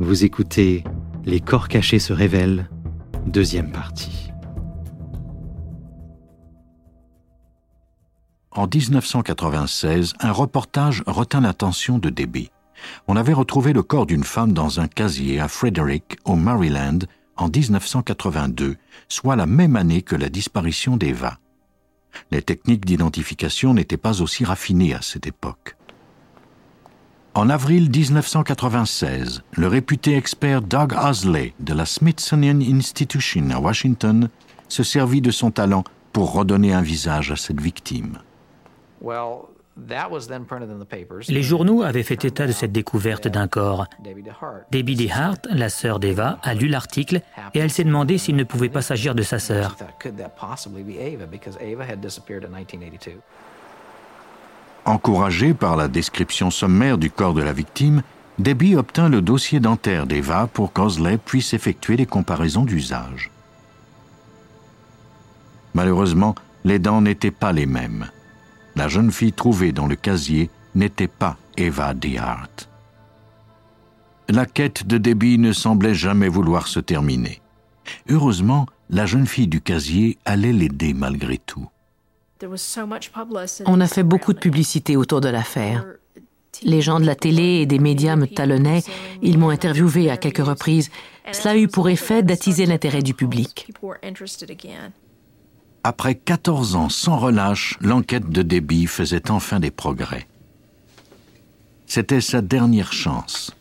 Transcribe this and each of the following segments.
Vous écoutez Les corps cachés se révèlent, deuxième partie. En 1996, un reportage retint l'attention de Debbie. On avait retrouvé le corps d'une femme dans un casier à Frederick, au Maryland, en 1982, soit la même année que la disparition d'Eva. Les techniques d'identification n'étaient pas aussi raffinées à cette époque. En avril 1996, le réputé expert Doug Osley de la Smithsonian Institution à Washington se servit de son talent pour redonner un visage à cette victime. Les journaux avaient fait état de cette découverte d'un corps. Debbie DeHart, la sœur d'Eva, a lu l'article et elle s'est demandé s'il ne pouvait pas s'agir de sa sœur. Encouragée par la description sommaire du corps de la victime, Debbie obtint le dossier dentaire d'Eva pour qu'Osley puisse effectuer des comparaisons d'usage. Malheureusement, les dents n'étaient pas les mêmes la jeune fille trouvée dans le casier n'était pas Eva DeHart. La quête de Debbie ne semblait jamais vouloir se terminer. Heureusement, la jeune fille du casier allait l'aider malgré tout. On a fait beaucoup de publicité autour de l'affaire. Les gens de la télé et des médias me talonnaient, ils m'ont interviewé à quelques reprises. Cela a eu pour effet d'attiser l'intérêt du public. Après 14 ans sans relâche, l'enquête de Debbie faisait enfin des progrès. C'était sa dernière chance.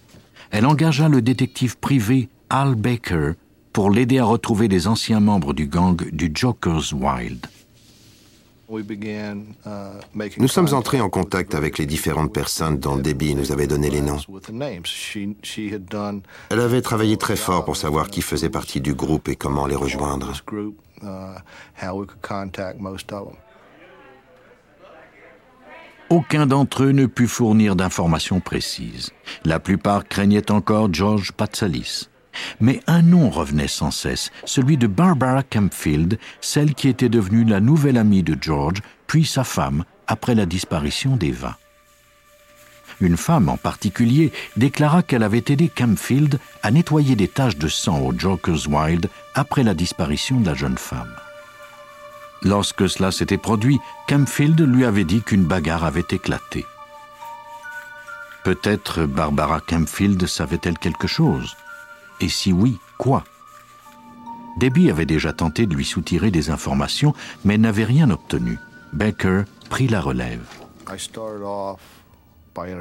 Elle engagea le détective privé Al Baker pour l'aider à retrouver les anciens membres du gang du Joker's Wild. Nous sommes entrés en contact avec les différentes personnes dont Debbie nous avait donné les noms. Elle avait travaillé très fort pour savoir qui faisait partie du groupe et comment les rejoindre. Aucun d'entre eux ne put fournir d'informations précises. La plupart craignaient encore George Patsalis. Mais un nom revenait sans cesse, celui de Barbara Campfield, celle qui était devenue la nouvelle amie de George, puis sa femme, après la disparition d'Eva. Une femme en particulier déclara qu'elle avait aidé Campfield à nettoyer des taches de sang au Joker's Wild après la disparition de la jeune femme. Lorsque cela s'était produit, Campfield lui avait dit qu'une bagarre avait éclaté. Peut-être Barbara Campfield savait-elle quelque chose? Et si oui, quoi? Debbie avait déjà tenté de lui soutirer des informations, mais n'avait rien obtenu. Baker prit la relève.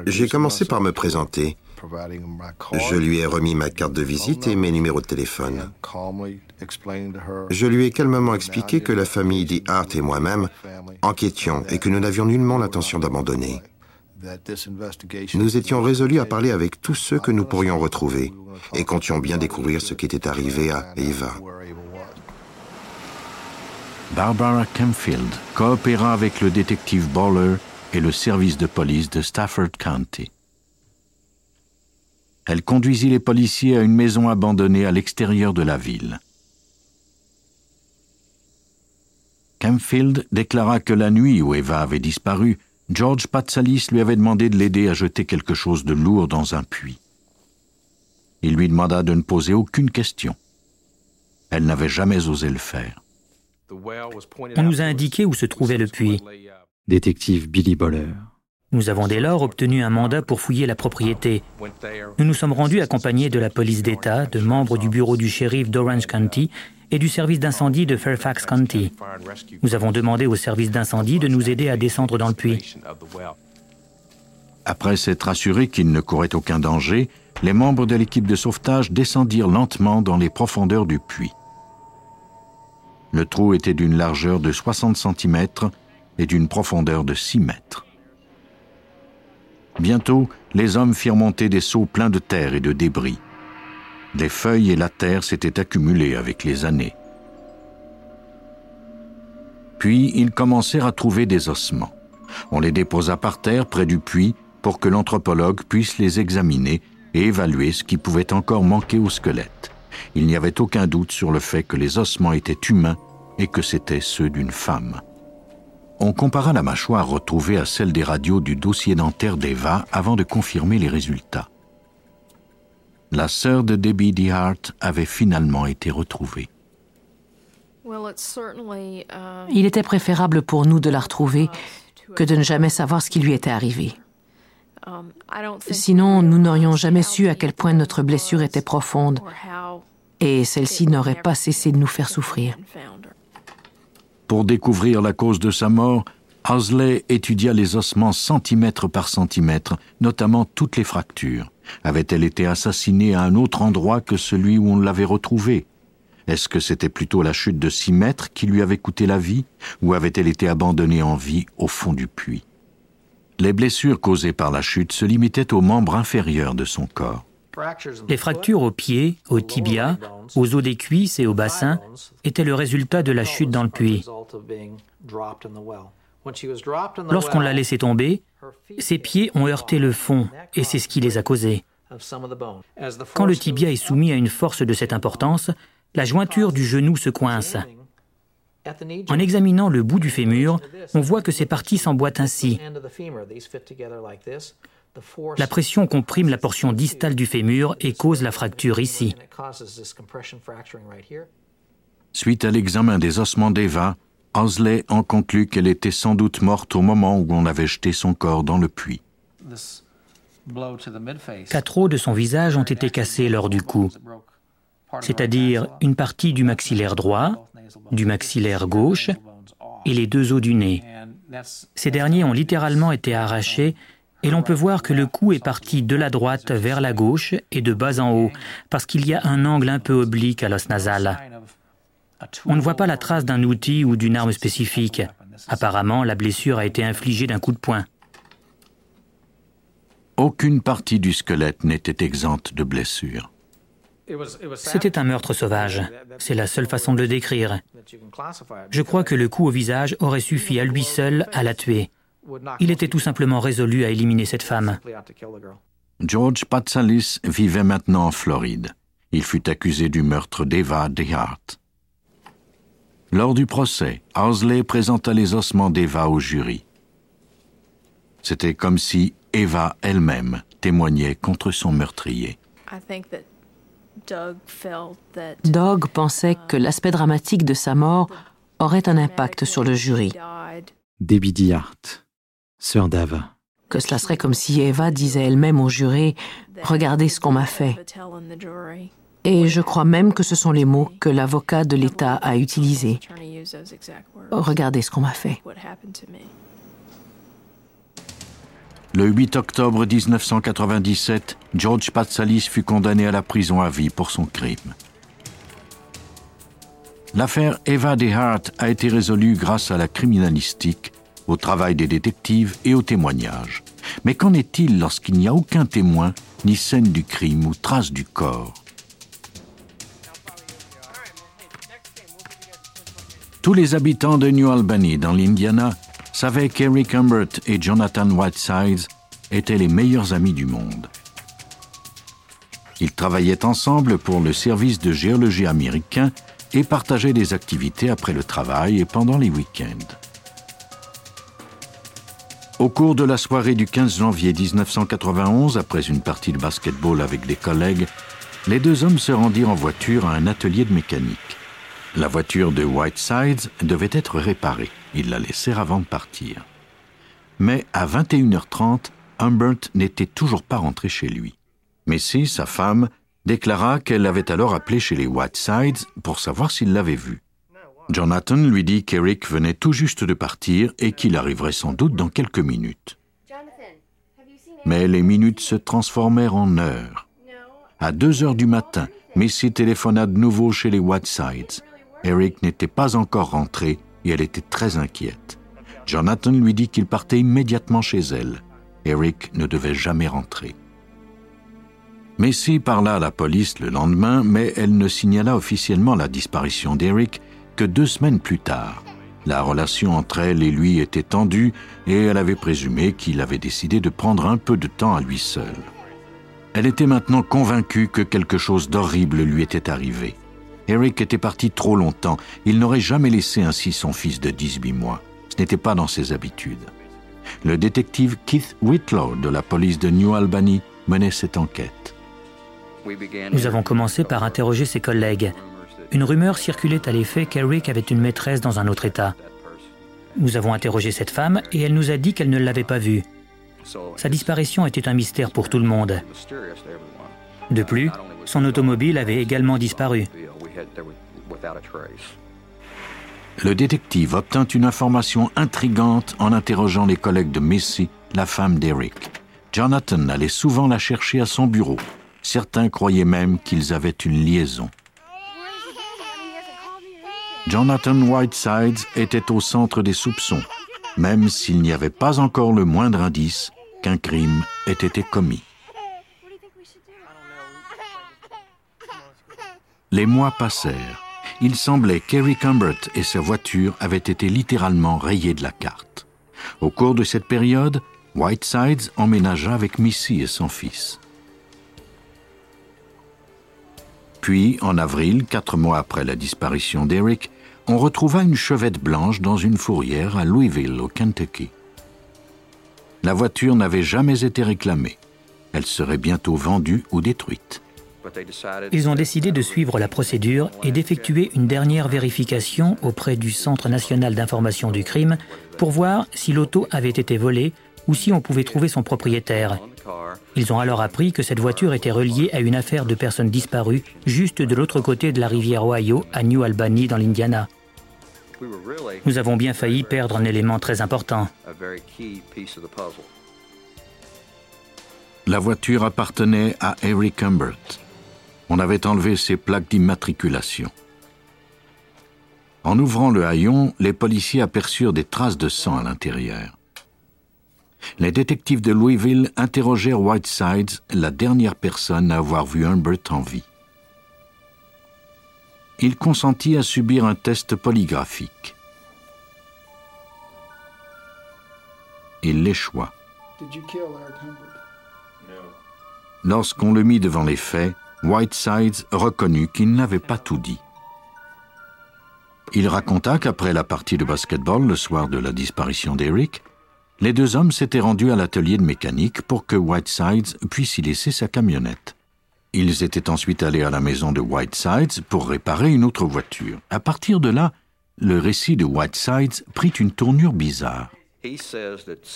J'ai commencé par me présenter. Je lui ai remis ma carte de visite et mes numéros de téléphone. Je lui ai calmement expliqué que la famille dit Hart et moi-même enquêtions et que nous n'avions nullement l'intention d'abandonner. Nous étions résolus à parler avec tous ceux que nous pourrions retrouver et comptions bien découvrir ce qui était arrivé à Eva. Barbara Kemfield coopéra avec le détective Baller et le service de police de Stafford County. Elle conduisit les policiers à une maison abandonnée à l'extérieur de la ville. Campfield déclara que la nuit où Eva avait disparu, George Patsalis lui avait demandé de l'aider à jeter quelque chose de lourd dans un puits. Il lui demanda de ne poser aucune question. Elle n'avait jamais osé le faire. On nous a indiqué où se trouvait le puits détective Billy Boller. Nous avons dès lors obtenu un mandat pour fouiller la propriété. Nous nous sommes rendus accompagnés de la police d'État, de membres du bureau du shérif d'Orange County et du service d'incendie de Fairfax County. Nous avons demandé au service d'incendie de nous aider à descendre dans le puits. Après s'être assurés qu'il ne courait aucun danger, les membres de l'équipe de sauvetage descendirent lentement dans les profondeurs du puits. Le trou était d'une largeur de 60 cm et d'une profondeur de 6 mètres. Bientôt, les hommes firent monter des seaux pleins de terre et de débris. Des feuilles et la terre s'étaient accumulées avec les années. Puis ils commencèrent à trouver des ossements. On les déposa par terre près du puits pour que l'anthropologue puisse les examiner et évaluer ce qui pouvait encore manquer au squelette. Il n'y avait aucun doute sur le fait que les ossements étaient humains et que c'étaient ceux d'une femme on compara la mâchoire retrouvée à celle des radios du dossier dentaire d'Eva avant de confirmer les résultats. La sœur de Debbie DeHart avait finalement été retrouvée. Il était préférable pour nous de la retrouver que de ne jamais savoir ce qui lui était arrivé. Sinon, nous n'aurions jamais su à quel point notre blessure était profonde et celle-ci n'aurait pas cessé de nous faire souffrir. Pour découvrir la cause de sa mort, Owsley étudia les ossements centimètre par centimètre, notamment toutes les fractures. Avait-elle été assassinée à un autre endroit que celui où on l'avait retrouvée? Est-ce que c'était plutôt la chute de six mètres qui lui avait coûté la vie, ou avait-elle été abandonnée en vie au fond du puits? Les blessures causées par la chute se limitaient aux membres inférieurs de son corps. Les fractures aux pieds, aux tibias, aux os des cuisses et au bassin étaient le résultat de la chute dans le puits. Lorsqu'on l'a laissé tomber, ses pieds ont heurté le fond et c'est ce qui les a causés. Quand le tibia est soumis à une force de cette importance, la jointure du genou se coince. En examinant le bout du fémur, on voit que ces parties s'emboîtent ainsi. La pression comprime la portion distale du fémur et cause la fracture ici. Suite à l'examen des ossements d'Eva, Owsley en conclut qu'elle était sans doute morte au moment où on avait jeté son corps dans le puits. Quatre os de son visage ont été cassés lors du coup, c'est-à-dire une partie du maxillaire droit, du maxillaire gauche et les deux os du nez. Ces derniers ont littéralement été arrachés et l'on peut voir que le cou est parti de la droite vers la gauche et de bas en haut, parce qu'il y a un angle un peu oblique à l'os nasal. On ne voit pas la trace d'un outil ou d'une arme spécifique. Apparemment, la blessure a été infligée d'un coup de poing. Aucune partie du squelette n'était exempte de blessures. C'était un meurtre sauvage. C'est la seule façon de le décrire. Je crois que le coup au visage aurait suffi à lui seul à la tuer. Il était tout simplement résolu à éliminer cette femme. George Patsalis vivait maintenant en Floride. Il fut accusé du meurtre d'Eva DeHart. Lors du procès, Owsley présenta les ossements d'Eva au jury. C'était comme si Eva elle-même témoignait contre son meurtrier. Doug pensait que l'aspect dramatique de sa mort aurait un impact sur le jury. Debbie Hart, sœur d'Ava. Que cela serait comme si Eva disait elle-même au jury Regardez ce qu'on m'a fait. Et je crois même que ce sont les mots que l'avocat de l'État a utilisés. Regardez ce qu'on m'a fait. Le 8 octobre 1997, George Patsalis fut condamné à la prison à vie pour son crime. L'affaire Eva DeHart a été résolue grâce à la criminalistique, au travail des détectives et aux témoignages. Mais qu'en est-il lorsqu'il n'y a aucun témoin, ni scène du crime ou trace du corps? Tous les habitants de New Albany, dans l'Indiana, savaient qu'Eric Humbert et Jonathan Whitesides étaient les meilleurs amis du monde. Ils travaillaient ensemble pour le service de géologie américain et partageaient des activités après le travail et pendant les week-ends. Au cours de la soirée du 15 janvier 1991, après une partie de basketball avec des collègues, les deux hommes se rendirent en voiture à un atelier de mécanique. La voiture de Whitesides devait être réparée. Ils la laissèrent avant de partir. Mais à 21h30, Humbert n'était toujours pas rentré chez lui. Messi, sa femme, déclara qu'elle avait alors appelé chez les Whitesides pour savoir s'il l'avait vu. Jonathan lui dit qu'Eric venait tout juste de partir et qu'il arriverait sans doute dans quelques minutes. Mais les minutes se transformèrent en heures. À deux heures du matin, Missy téléphona de nouveau chez les Whitesides. Eric n'était pas encore rentré et elle était très inquiète. Jonathan lui dit qu'il partait immédiatement chez elle. Eric ne devait jamais rentrer. Messi parla à la police le lendemain, mais elle ne signala officiellement la disparition d'Eric que deux semaines plus tard. La relation entre elle et lui était tendue et elle avait présumé qu'il avait décidé de prendre un peu de temps à lui seul. Elle était maintenant convaincue que quelque chose d'horrible lui était arrivé. Eric était parti trop longtemps. Il n'aurait jamais laissé ainsi son fils de 18 mois. Ce n'était pas dans ses habitudes. Le détective Keith Whitlaw de la police de New Albany menait cette enquête. Nous avons commencé par interroger ses collègues. Une rumeur circulait à l'effet qu'Eric avait une maîtresse dans un autre État. Nous avons interrogé cette femme et elle nous a dit qu'elle ne l'avait pas vue. Sa disparition était un mystère pour tout le monde. De plus, son automobile avait également disparu. Le détective obtint une information intrigante en interrogeant les collègues de Missy, la femme d'Eric. Jonathan allait souvent la chercher à son bureau. Certains croyaient même qu'ils avaient une liaison. Jonathan Whitesides était au centre des soupçons, même s'il n'y avait pas encore le moindre indice qu'un crime ait été commis. Les mois passèrent. Il semblait qu'Eric Humbert et sa voiture avaient été littéralement rayés de la carte. Au cours de cette période, Whitesides emménagea avec Missy et son fils. Puis, en avril, quatre mois après la disparition d'Eric, on retrouva une chevette blanche dans une fourrière à Louisville, au Kentucky. La voiture n'avait jamais été réclamée. Elle serait bientôt vendue ou détruite. Ils ont décidé de suivre la procédure et d'effectuer une dernière vérification auprès du Centre national d'information du crime pour voir si l'auto avait été volée ou si on pouvait trouver son propriétaire. Ils ont alors appris que cette voiture était reliée à une affaire de personnes disparues juste de l'autre côté de la rivière Ohio, à New Albany, dans l'Indiana. Nous avons bien failli perdre un élément très important. La voiture appartenait à Eric Humbert. On avait enlevé ses plaques d'immatriculation. En ouvrant le haillon, les policiers aperçurent des traces de sang à l'intérieur les détectives de Louisville interrogèrent Whitesides, la dernière personne à avoir vu Humbert en vie. Il consentit à subir un test polygraphique. Il l'échoua. Lorsqu'on le mit devant les faits, Whitesides reconnut qu'il n'avait pas tout dit. Il raconta qu'après la partie de basketball le soir de la disparition d'Eric, les deux hommes s'étaient rendus à l'atelier de mécanique pour que Whitesides puisse y laisser sa camionnette. Ils étaient ensuite allés à la maison de Whitesides pour réparer une autre voiture. À partir de là, le récit de Whitesides prit une tournure bizarre.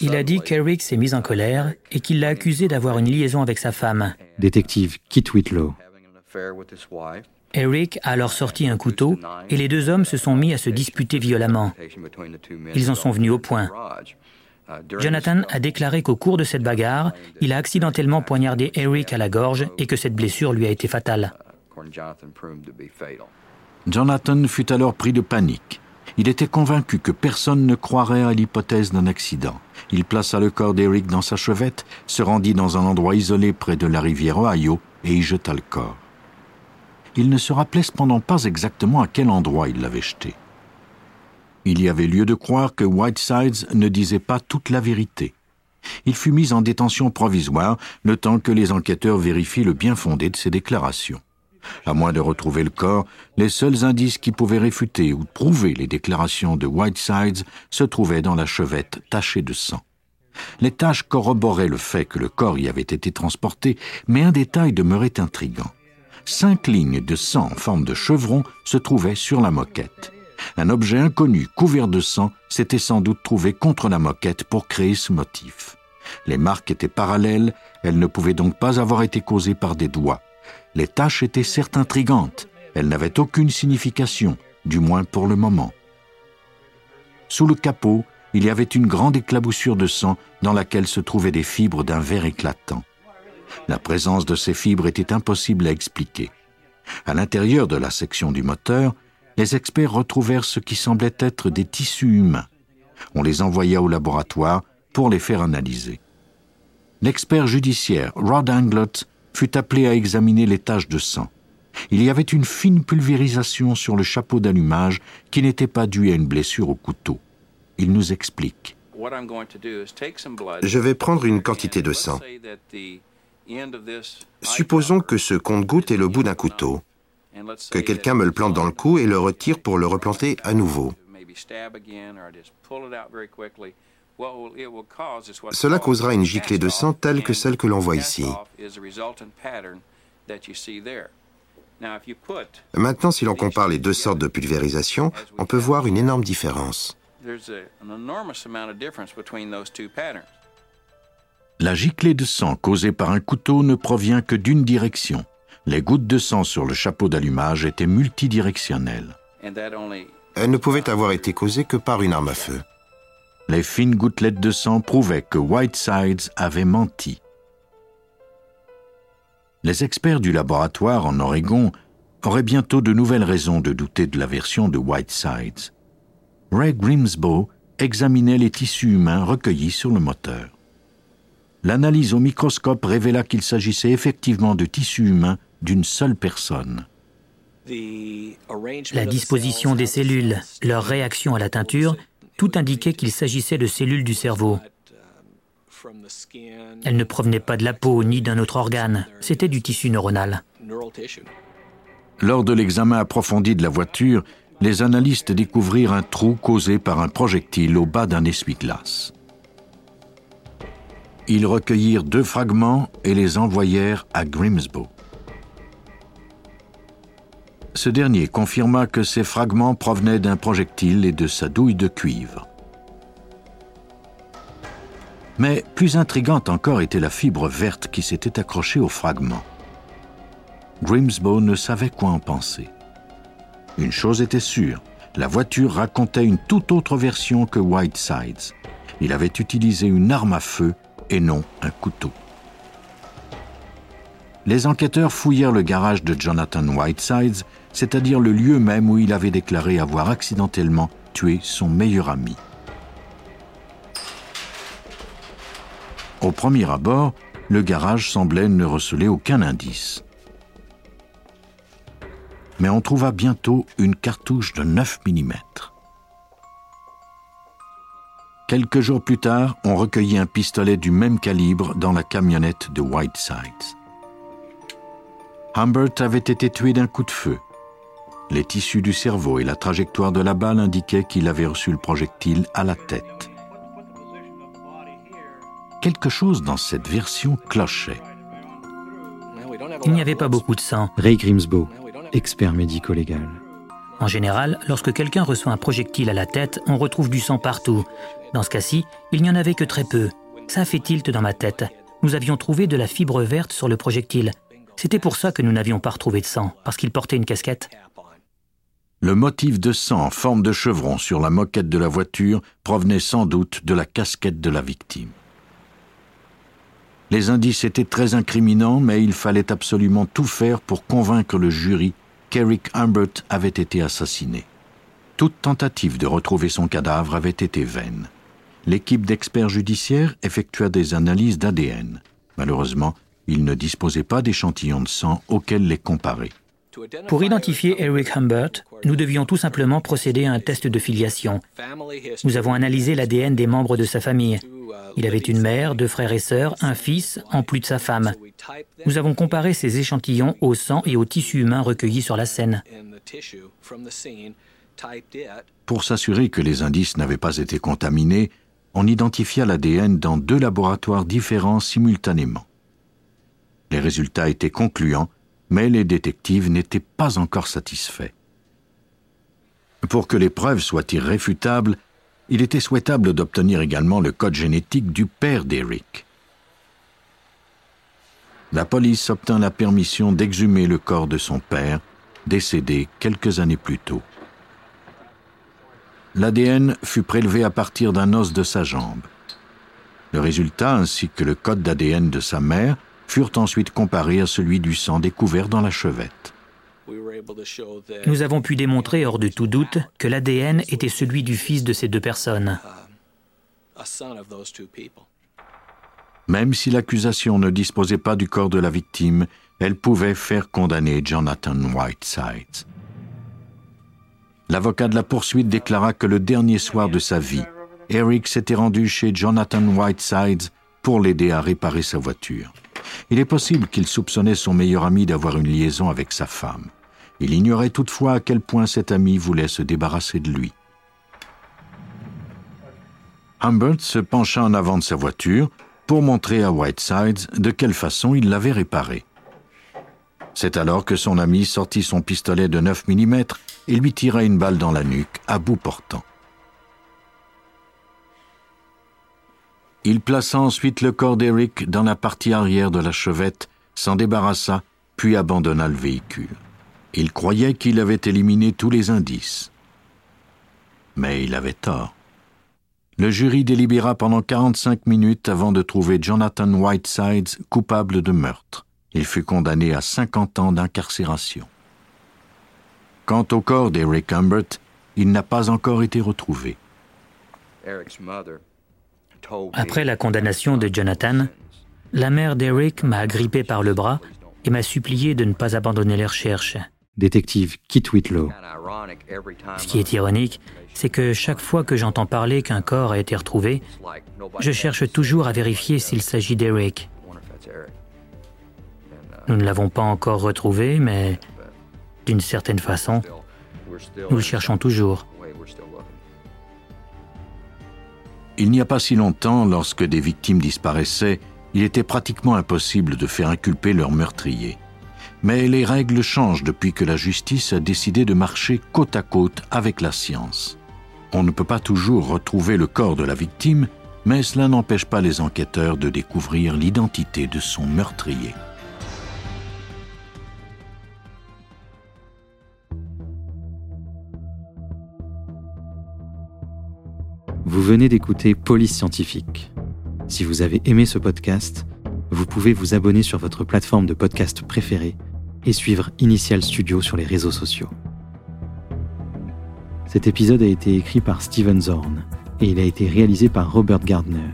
Il a dit qu'Eric s'est mis en colère et qu'il l'a accusé d'avoir une liaison avec sa femme. Détective Kit Whitlow. Eric a alors sorti un couteau et les deux hommes se sont mis à se disputer violemment. Ils en sont venus au point. Jonathan a déclaré qu'au cours de cette bagarre, il a accidentellement poignardé Eric à la gorge et que cette blessure lui a été fatale. Jonathan fut alors pris de panique. Il était convaincu que personne ne croirait à l'hypothèse d'un accident. Il plaça le corps d'Eric dans sa chevette, se rendit dans un endroit isolé près de la rivière Ohio et y jeta le corps. Il ne se rappelait cependant pas exactement à quel endroit il l'avait jeté. Il y avait lieu de croire que Whitesides ne disait pas toute la vérité. Il fut mis en détention provisoire le temps que les enquêteurs vérifient le bien fondé de ses déclarations. À moins de retrouver le corps, les seuls indices qui pouvaient réfuter ou prouver les déclarations de Whitesides se trouvaient dans la chevette tachée de sang. Les taches corroboraient le fait que le corps y avait été transporté, mais un détail demeurait intrigant. Cinq lignes de sang en forme de chevron se trouvaient sur la moquette. Un objet inconnu couvert de sang s'était sans doute trouvé contre la moquette pour créer ce motif. Les marques étaient parallèles, elles ne pouvaient donc pas avoir été causées par des doigts. Les taches étaient certes intrigantes, elles n'avaient aucune signification, du moins pour le moment. Sous le capot, il y avait une grande éclaboussure de sang dans laquelle se trouvaient des fibres d'un verre éclatant. La présence de ces fibres était impossible à expliquer. À l'intérieur de la section du moteur, les experts retrouvèrent ce qui semblait être des tissus humains. On les envoya au laboratoire pour les faire analyser. L'expert judiciaire Rod Anglot fut appelé à examiner les taches de sang. Il y avait une fine pulvérisation sur le chapeau d'allumage qui n'était pas due à une blessure au couteau. Il nous explique. Je vais prendre une quantité de sang. Supposons que ce compte-goutte est le bout d'un couteau que quelqu'un me le plante dans le cou et le retire pour le replanter à nouveau. Cela causera une giclée de sang telle que celle que l'on voit ici. Maintenant, si l'on compare les deux sortes de pulvérisation, on peut voir une énorme différence. La giclée de sang causée par un couteau ne provient que d'une direction. Les gouttes de sang sur le chapeau d'allumage étaient multidirectionnelles. Elles ne pouvaient avoir été causées que par une arme à feu. Les fines gouttelettes de sang prouvaient que Whitesides avait menti. Les experts du laboratoire en Oregon auraient bientôt de nouvelles raisons de douter de la version de Whitesides. Ray Grimsbow examinait les tissus humains recueillis sur le moteur. L'analyse au microscope révéla qu'il s'agissait effectivement de tissus humains d'une seule personne. La disposition des cellules, leur réaction à la teinture, tout indiquait qu'il s'agissait de cellules du cerveau. Elles ne provenaient pas de la peau ni d'un autre organe, c'était du tissu neuronal. Lors de l'examen approfondi de la voiture, les analystes découvrirent un trou causé par un projectile au bas d'un essuie-glace. Ils recueillirent deux fragments et les envoyèrent à Grimsbow. Ce dernier confirma que ces fragments provenaient d'un projectile et de sa douille de cuivre. Mais plus intrigante encore était la fibre verte qui s'était accrochée aux fragments. Grimsbow ne savait quoi en penser. Une chose était sûre, la voiture racontait une toute autre version que Whitesides. Il avait utilisé une arme à feu et non un couteau. Les enquêteurs fouillèrent le garage de Jonathan Whitesides, c'est-à-dire le lieu même où il avait déclaré avoir accidentellement tué son meilleur ami. Au premier abord, le garage semblait ne receler aucun indice mais on trouva bientôt une cartouche de 9 mm. Quelques jours plus tard, on recueillit un pistolet du même calibre dans la camionnette de Whitesides. Humbert avait été tué d'un coup de feu. Les tissus du cerveau et la trajectoire de la balle indiquaient qu'il avait reçu le projectile à la tête. Quelque chose dans cette version clochait. Il n'y avait pas beaucoup de sang. Ray Grimsbow, expert médico-légal. En général, lorsque quelqu'un reçoit un projectile à la tête, on retrouve du sang partout. Dans ce cas-ci, il n'y en avait que très peu. Ça fait tilt dans ma tête. Nous avions trouvé de la fibre verte sur le projectile. C'était pour ça que nous n'avions pas retrouvé de sang, parce qu'il portait une casquette. Le motif de sang en forme de chevron sur la moquette de la voiture provenait sans doute de la casquette de la victime. Les indices étaient très incriminants, mais il fallait absolument tout faire pour convaincre le jury qu'Eric Humbert avait été assassiné. Toute tentative de retrouver son cadavre avait été vaine. L'équipe d'experts judiciaires effectua des analyses d'ADN. Malheureusement, ils ne disposaient pas d'échantillons de sang auxquels les comparer. Pour identifier Eric Humbert, nous devions tout simplement procéder à un test de filiation. Nous avons analysé l'ADN des membres de sa famille. Il avait une mère, deux frères et sœurs, un fils, en plus de sa femme. Nous avons comparé ces échantillons au sang et au tissu humain recueillis sur la scène. Pour s'assurer que les indices n'avaient pas été contaminés, on identifia l'ADN dans deux laboratoires différents simultanément. Les résultats étaient concluants, mais les détectives n'étaient pas encore satisfaits. Pour que les preuves soient irréfutables, il était souhaitable d'obtenir également le code génétique du père d'Eric. La police obtint la permission d'exhumer le corps de son père, décédé quelques années plus tôt. L'ADN fut prélevé à partir d'un os de sa jambe. Le résultat ainsi que le code d'ADN de sa mère furent ensuite comparés à celui du sang découvert dans la chevette. Nous avons pu démontrer hors de tout doute que l'ADN était celui du fils de ces deux personnes. Même si l'accusation ne disposait pas du corps de la victime, elle pouvait faire condamner Jonathan Whitesides. L'avocat de la poursuite déclara que le dernier soir de sa vie, Eric s'était rendu chez Jonathan Whitesides pour l'aider à réparer sa voiture. Il est possible qu'il soupçonnait son meilleur ami d'avoir une liaison avec sa femme. Il ignorait toutefois à quel point cet ami voulait se débarrasser de lui. Humbert se pencha en avant de sa voiture pour montrer à Whitesides de quelle façon il l'avait réparée. C'est alors que son ami sortit son pistolet de 9 mm et lui tira une balle dans la nuque, à bout portant. Il plaça ensuite le corps d'Eric dans la partie arrière de la chevette, s'en débarrassa, puis abandonna le véhicule. Il croyait qu'il avait éliminé tous les indices. Mais il avait tort. Le jury délibéra pendant 45 minutes avant de trouver Jonathan Whitesides coupable de meurtre. Il fut condamné à 50 ans d'incarcération. Quant au corps d'Eric Humbert, il n'a pas encore été retrouvé. Après la condamnation de Jonathan, la mère d'Eric m'a agrippé par le bras et m'a supplié de ne pas abandonner les recherches. Détective Kit Whitlow. Ce qui est ironique, c'est que chaque fois que j'entends parler qu'un corps a été retrouvé, je cherche toujours à vérifier s'il s'agit d'Eric. Nous ne l'avons pas encore retrouvé, mais d'une certaine façon, nous le cherchons toujours. Il n'y a pas si longtemps, lorsque des victimes disparaissaient, il était pratiquement impossible de faire inculper leur meurtrier. Mais les règles changent depuis que la justice a décidé de marcher côte à côte avec la science. On ne peut pas toujours retrouver le corps de la victime, mais cela n'empêche pas les enquêteurs de découvrir l'identité de son meurtrier. Vous venez d'écouter Police Scientifique. Si vous avez aimé ce podcast, vous pouvez vous abonner sur votre plateforme de podcast préférée et suivre Initial Studio sur les réseaux sociaux. Cet épisode a été écrit par Steven Zorn et il a été réalisé par Robert Gardner.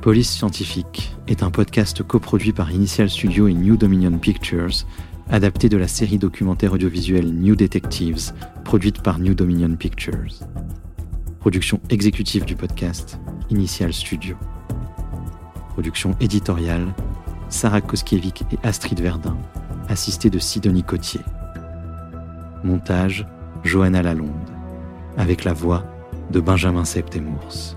Police Scientifique est un podcast coproduit par Initial Studio et New Dominion Pictures, adapté de la série documentaire audiovisuelle New Detectives, produite par New Dominion Pictures. Production exécutive du podcast, Initial Studio. Production éditoriale, Sarah Koskiewicz et Astrid Verdun, assistée de Sidonie Cotier. Montage, Johanna Lalonde, avec la voix de Benjamin Septemours.